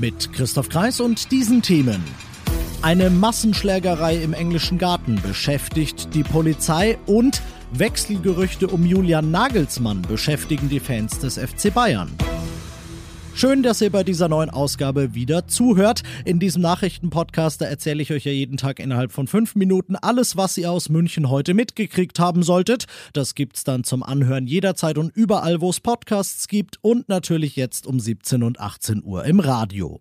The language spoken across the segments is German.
Mit Christoph Kreis und diesen Themen. Eine Massenschlägerei im englischen Garten beschäftigt die Polizei und Wechselgerüchte um Julian Nagelsmann beschäftigen die Fans des FC Bayern. Schön, dass ihr bei dieser neuen Ausgabe wieder zuhört. In diesem Nachrichtenpodcast erzähle ich euch ja jeden Tag innerhalb von fünf Minuten alles, was ihr aus München heute mitgekriegt haben solltet. Das gibt's dann zum Anhören jederzeit und überall, wo es Podcasts gibt und natürlich jetzt um 17 und 18 Uhr im Radio.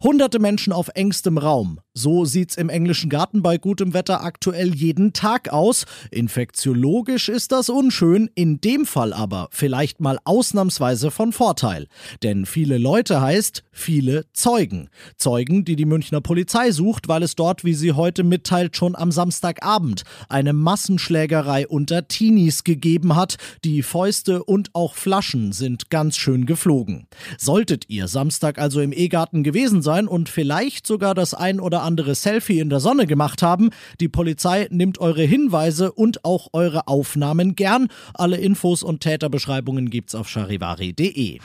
Hunderte Menschen auf engstem Raum. So sieht's im englischen Garten bei gutem Wetter aktuell jeden Tag aus. Infektiologisch ist das unschön, in dem Fall aber vielleicht mal ausnahmsweise von Vorteil. Denn viele Leute heißt viele Zeugen. Zeugen, die die Münchner Polizei sucht, weil es dort, wie sie heute mitteilt, schon am Samstagabend eine Massenschlägerei unter Teenies gegeben hat. Die Fäuste und auch Flaschen sind ganz schön geflogen. Solltet ihr Samstag also im E-Garten gewesen sein, und vielleicht sogar das ein oder andere Selfie in der Sonne gemacht haben. Die Polizei nimmt eure Hinweise und auch eure Aufnahmen gern. Alle Infos und Täterbeschreibungen gibt's auf charivari.de.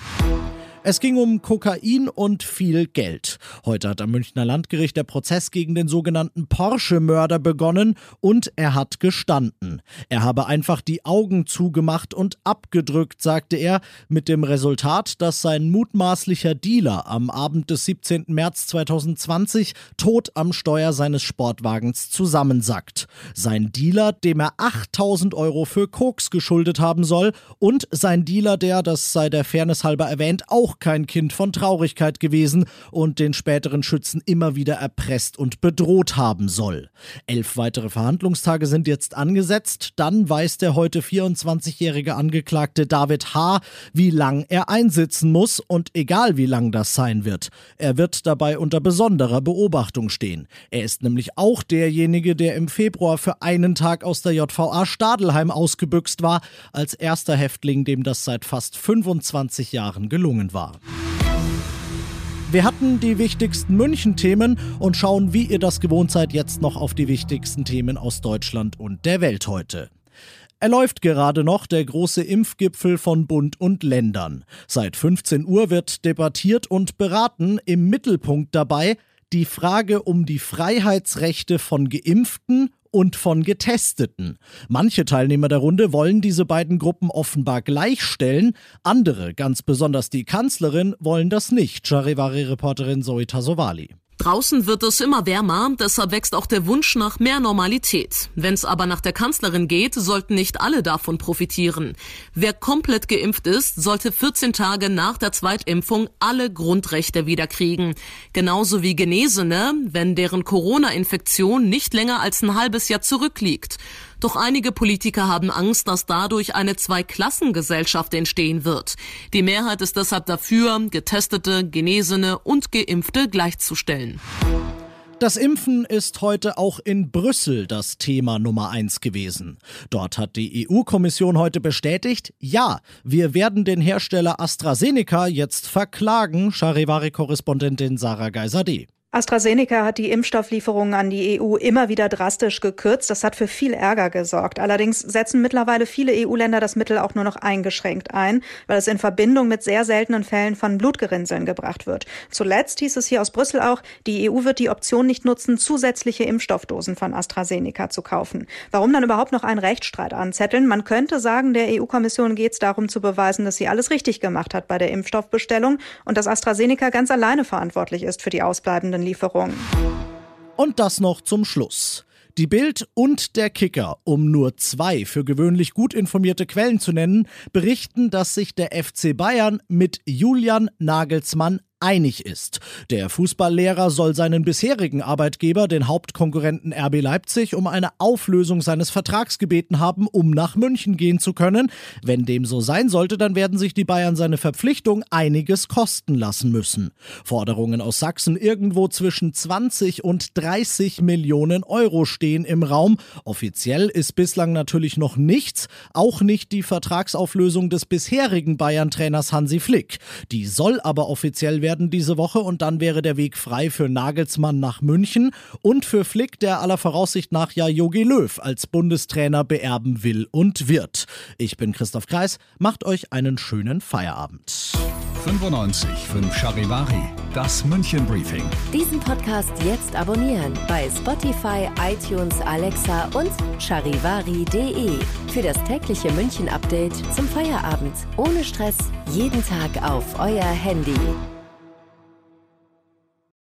Es ging um Kokain und viel Geld. Heute hat am Münchner Landgericht der Prozess gegen den sogenannten Porsche-Mörder begonnen und er hat gestanden. Er habe einfach die Augen zugemacht und abgedrückt, sagte er, mit dem Resultat, dass sein mutmaßlicher Dealer am Abend des 17. März 2020 tot am Steuer seines Sportwagens zusammensackt. Sein Dealer, dem er 8000 Euro für Koks geschuldet haben soll und sein Dealer, der, das sei der Fairness halber erwähnt, auch kein Kind von Traurigkeit gewesen und den späteren Schützen immer wieder erpresst und bedroht haben soll. Elf weitere Verhandlungstage sind jetzt angesetzt. Dann weiß der heute 24-jährige Angeklagte David H., wie lang er einsitzen muss und egal wie lang das sein wird. Er wird dabei unter besonderer Beobachtung stehen. Er ist nämlich auch derjenige, der im Februar für einen Tag aus der JVA Stadelheim ausgebüxt war, als erster Häftling, dem das seit fast 25 Jahren gelungen war war. Wir hatten die wichtigsten München-Themen und schauen, wie ihr das gewohnt seid, jetzt noch auf die wichtigsten Themen aus Deutschland und der Welt heute. Er läuft gerade noch, der große Impfgipfel von Bund und Ländern. Seit 15 Uhr wird debattiert und beraten, im Mittelpunkt dabei die Frage um die Freiheitsrechte von Geimpften und von Getesteten. Manche Teilnehmer der Runde wollen diese beiden Gruppen offenbar gleichstellen, andere, ganz besonders die Kanzlerin, wollen das nicht, Charivari-Reporterin Zoe Tasovali. Draußen wird es immer wärmer, deshalb wächst auch der Wunsch nach mehr Normalität. Wenn es aber nach der Kanzlerin geht, sollten nicht alle davon profitieren. Wer komplett geimpft ist, sollte 14 Tage nach der Zweitimpfung alle Grundrechte wiederkriegen. Genauso wie Genesene, wenn deren Corona-Infektion nicht länger als ein halbes Jahr zurückliegt. Doch einige Politiker haben Angst, dass dadurch eine Zweiklassengesellschaft entstehen wird. Die Mehrheit ist deshalb dafür, Getestete, Genesene und Geimpfte gleichzustellen. Das Impfen ist heute auch in Brüssel das Thema Nummer eins gewesen. Dort hat die EU-Kommission heute bestätigt, ja, wir werden den Hersteller AstraZeneca jetzt verklagen, Charivari-Korrespondentin Sarah Geiser-D. AstraZeneca hat die Impfstofflieferungen an die EU immer wieder drastisch gekürzt. Das hat für viel Ärger gesorgt. Allerdings setzen mittlerweile viele EU-Länder das Mittel auch nur noch eingeschränkt ein, weil es in Verbindung mit sehr seltenen Fällen von Blutgerinnseln gebracht wird. Zuletzt hieß es hier aus Brüssel auch, die EU wird die Option nicht nutzen, zusätzliche Impfstoffdosen von AstraZeneca zu kaufen. Warum dann überhaupt noch einen Rechtsstreit anzetteln? Man könnte sagen, der EU-Kommission geht es darum zu beweisen, dass sie alles richtig gemacht hat bei der Impfstoffbestellung und dass AstraZeneca ganz alleine verantwortlich ist für die ausbleibenden Lieferung. Und das noch zum Schluss. Die Bild und der Kicker, um nur zwei für gewöhnlich gut informierte Quellen zu nennen, berichten, dass sich der FC Bayern mit Julian Nagelsmann einig ist. Der Fußballlehrer soll seinen bisherigen Arbeitgeber, den Hauptkonkurrenten RB Leipzig, um eine Auflösung seines Vertrags gebeten haben, um nach München gehen zu können. Wenn dem so sein sollte, dann werden sich die Bayern seine Verpflichtung einiges kosten lassen müssen. Forderungen aus Sachsen irgendwo zwischen 20 und 30 Millionen Euro stehen im Raum. Offiziell ist bislang natürlich noch nichts, auch nicht die Vertragsauflösung des bisherigen Bayern-Trainers Hansi Flick. Die soll aber offiziell werden diese Woche und dann wäre der Weg frei für Nagelsmann nach München und für Flick, der aller Voraussicht nach ja Jogi Löw als Bundestrainer beerben will und wird. Ich bin Christoph Kreis, macht euch einen schönen Feierabend. 95 5 Charivari, das München Briefing. Diesen Podcast jetzt abonnieren bei Spotify, iTunes, Alexa und charivari.de. Für das tägliche München Update zum Feierabend. Ohne Stress, jeden Tag auf euer Handy.